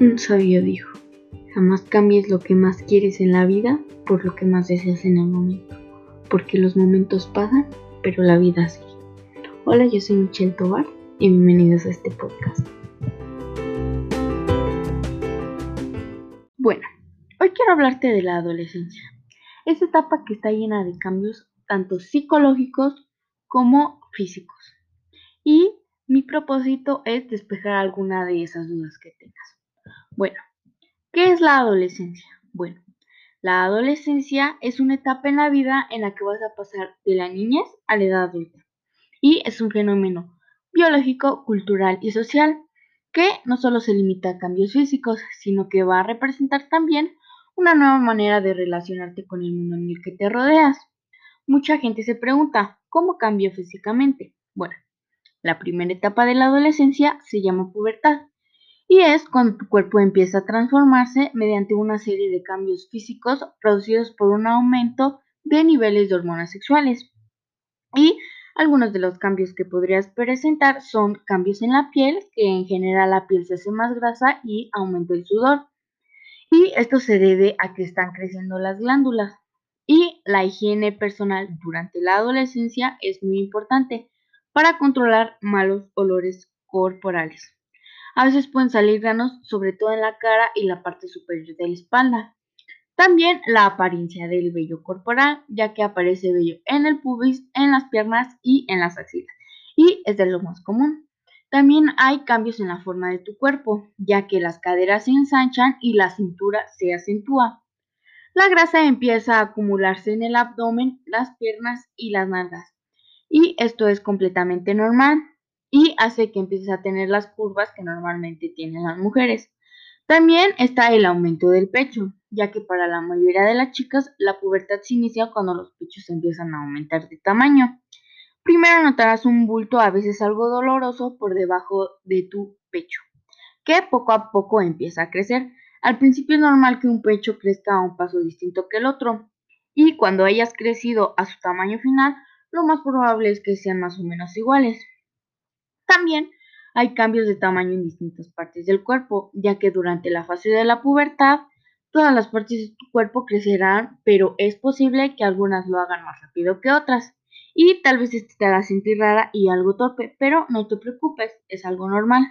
Un sabio dijo, jamás cambies lo que más quieres en la vida por lo que más deseas en el momento, porque los momentos pasan, pero la vida sigue. Hola, yo soy Michelle Tobar y bienvenidos a este podcast. Bueno, hoy quiero hablarte de la adolescencia. Esa etapa que está llena de cambios tanto psicológicos como físicos. Y mi propósito es despejar alguna de esas dudas que tengas. Bueno, ¿qué es la adolescencia? Bueno, la adolescencia es una etapa en la vida en la que vas a pasar de la niñez a la edad adulta. Y es un fenómeno biológico, cultural y social que no solo se limita a cambios físicos, sino que va a representar también una nueva manera de relacionarte con el mundo en el que te rodeas. Mucha gente se pregunta, ¿cómo cambio físicamente? Bueno, la primera etapa de la adolescencia se llama pubertad y es cuando tu cuerpo empieza a transformarse mediante una serie de cambios físicos producidos por un aumento de niveles de hormonas sexuales. Y algunos de los cambios que podrías presentar son cambios en la piel, que en general la piel se hace más grasa y aumenta el sudor. Y esto se debe a que están creciendo las glándulas. Y la higiene personal durante la adolescencia es muy importante para controlar malos olores corporales. A veces pueden salir granos, sobre todo en la cara y la parte superior de la espalda. También la apariencia del vello corporal, ya que aparece vello en el pubis, en las piernas y en las axilas, y es de lo más común. También hay cambios en la forma de tu cuerpo, ya que las caderas se ensanchan y la cintura se acentúa. La grasa empieza a acumularse en el abdomen, las piernas y las nalgas. Y esto es completamente normal y hace que empieces a tener las curvas que normalmente tienen las mujeres. También está el aumento del pecho, ya que para la mayoría de las chicas la pubertad se inicia cuando los pechos empiezan a aumentar de tamaño. Primero notarás un bulto a veces algo doloroso por debajo de tu pecho, que poco a poco empieza a crecer. Al principio es normal que un pecho crezca a un paso distinto que el otro, y cuando hayas crecido a su tamaño final, lo más probable es que sean más o menos iguales. También hay cambios de tamaño en distintas partes del cuerpo, ya que durante la fase de la pubertad todas las partes de tu cuerpo crecerán, pero es posible que algunas lo hagan más rápido que otras. Y tal vez te haga sentir rara y algo torpe, pero no te preocupes, es algo normal.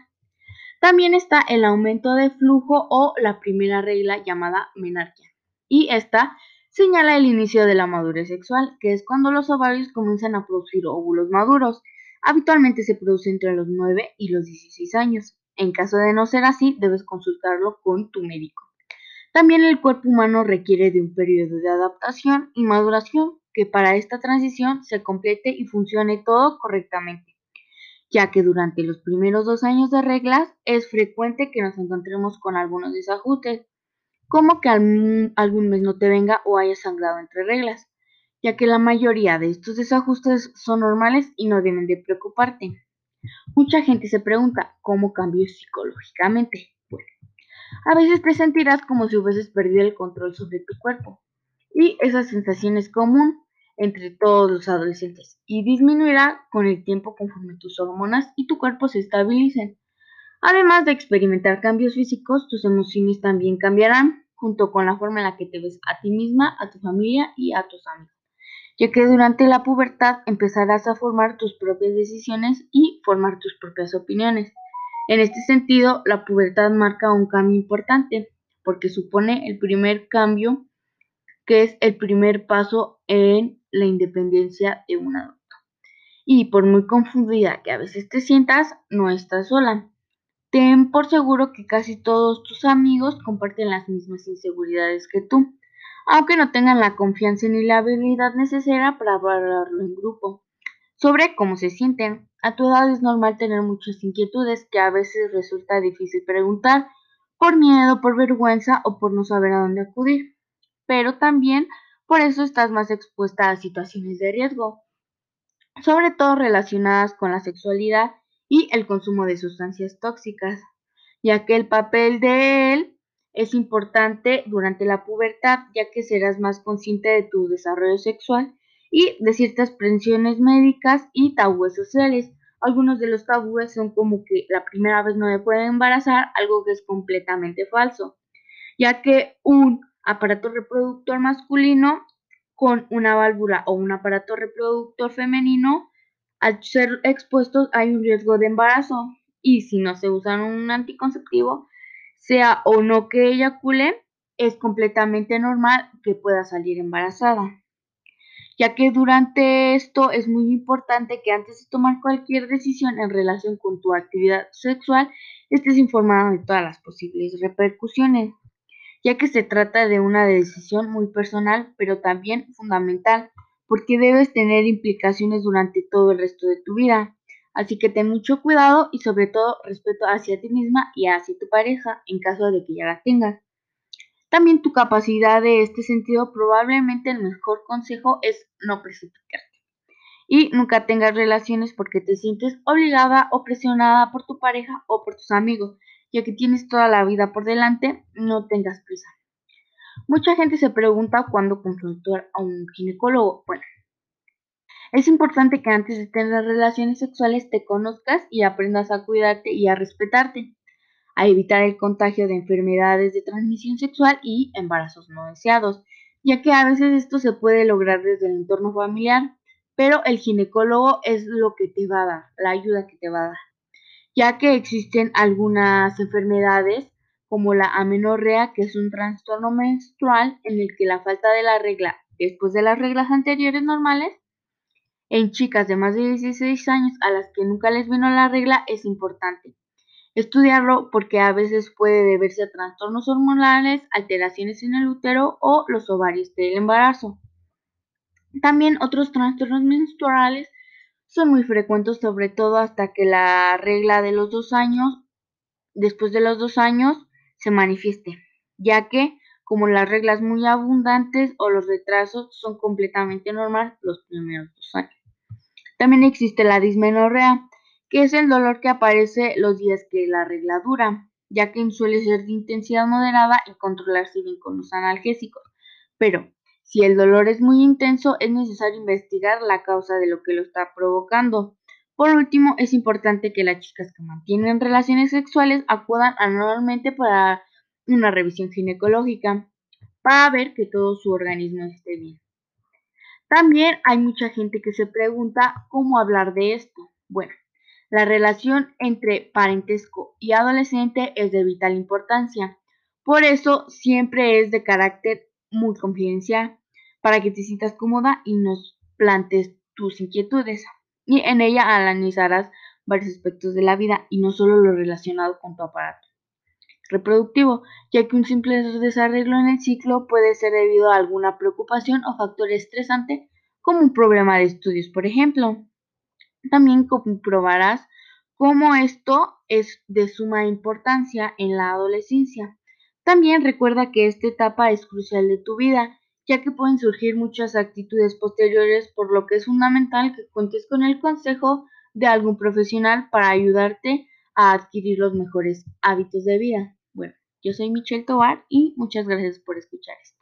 También está el aumento de flujo o la primera regla llamada menarquia. Y esta señala el inicio de la madurez sexual, que es cuando los ovarios comienzan a producir óvulos maduros. Habitualmente se produce entre los 9 y los 16 años. En caso de no ser así, debes consultarlo con tu médico. También el cuerpo humano requiere de un periodo de adaptación y maduración que para esta transición se complete y funcione todo correctamente, ya que durante los primeros dos años de reglas es frecuente que nos encontremos con algunos desajustes, como que algún mes no te venga o haya sangrado entre reglas, ya que la mayoría de estos desajustes son normales y no deben de preocuparte. Mucha gente se pregunta, ¿cómo cambio psicológicamente? Bueno, a veces te sentirás como si hubieses perdido el control sobre tu cuerpo, y esa sensación es común entre todos los adolescentes y disminuirá con el tiempo conforme tus hormonas y tu cuerpo se estabilicen. Además de experimentar cambios físicos, tus emociones también cambiarán, junto con la forma en la que te ves a ti misma, a tu familia y a tus amigos, ya que durante la pubertad empezarás a formar tus propias decisiones y formar tus propias opiniones. En este sentido, la pubertad marca un cambio importante, porque supone el primer cambio, que es el primer paso en la independencia de un adulto. Y por muy confundida que a veces te sientas, no estás sola. Ten por seguro que casi todos tus amigos comparten las mismas inseguridades que tú, aunque no tengan la confianza ni la habilidad necesaria para hablarlo en grupo. Sobre cómo se sienten. A tu edad es normal tener muchas inquietudes que a veces resulta difícil preguntar por miedo, por vergüenza o por no saber a dónde acudir. Pero también por eso estás más expuesta a situaciones de riesgo, sobre todo relacionadas con la sexualidad y el consumo de sustancias tóxicas, ya que el papel de él es importante durante la pubertad, ya que serás más consciente de tu desarrollo sexual y de ciertas presiones médicas y tabúes sociales, algunos de los tabúes son como que la primera vez no me pueden embarazar, algo que es completamente falso, ya que un aparato reproductor masculino con una válvula o un aparato reproductor femenino, al ser expuestos hay un riesgo de embarazo. Y si no se usa un anticonceptivo, sea o no que eyacule, es completamente normal que pueda salir embarazada ya que durante esto es muy importante que antes de tomar cualquier decisión en relación con tu actividad sexual estés informado de todas las posibles repercusiones, ya que se trata de una decisión muy personal, pero también fundamental, porque debes tener implicaciones durante todo el resto de tu vida. Así que ten mucho cuidado y sobre todo respeto hacia ti misma y hacia tu pareja en caso de que ya la tengas. También tu capacidad de este sentido, probablemente el mejor consejo es no precipitarte. Y nunca tengas relaciones porque te sientes obligada o presionada por tu pareja o por tus amigos, ya que tienes toda la vida por delante, no tengas prisa. Mucha gente se pregunta cuándo consultar a un ginecólogo. Bueno, es importante que antes de tener relaciones sexuales te conozcas y aprendas a cuidarte y a respetarte a evitar el contagio de enfermedades de transmisión sexual y embarazos no deseados, ya que a veces esto se puede lograr desde el entorno familiar, pero el ginecólogo es lo que te va a dar, la ayuda que te va a dar, ya que existen algunas enfermedades como la amenorrea, que es un trastorno menstrual en el que la falta de la regla después de las reglas anteriores normales en chicas de más de 16 años a las que nunca les vino la regla es importante, Estudiarlo porque a veces puede deberse a trastornos hormonales, alteraciones en el útero o los ovarios del embarazo. También otros trastornos menstruales son muy frecuentes, sobre todo hasta que la regla de los dos años, después de los dos años, se manifieste, ya que como las reglas muy abundantes o los retrasos son completamente normales los primeros dos años. También existe la dismenorrea, que es el dolor que aparece los días que la regla dura, ya que suele ser de intensidad moderada y controlarse bien con los analgésicos. Pero si el dolor es muy intenso, es necesario investigar la causa de lo que lo está provocando. Por último, es importante que las chicas que mantienen relaciones sexuales acudan anualmente para una revisión ginecológica para ver que todo su organismo esté bien. También hay mucha gente que se pregunta cómo hablar de esto. Bueno, la relación entre parentesco y adolescente es de vital importancia. Por eso siempre es de carácter muy confidencial, para que te sientas cómoda y nos plantes tus inquietudes. Y en ella analizarás varios aspectos de la vida y no solo lo relacionado con tu aparato reproductivo, ya que un simple desarreglo en el ciclo puede ser debido a alguna preocupación o factor estresante como un problema de estudios, por ejemplo. También comprobarás cómo esto es de suma importancia en la adolescencia. También recuerda que esta etapa es crucial de tu vida, ya que pueden surgir muchas actitudes posteriores, por lo que es fundamental que cuentes con el consejo de algún profesional para ayudarte a adquirir los mejores hábitos de vida. Yo soy Michelle Tobar y muchas gracias por escuchar esto.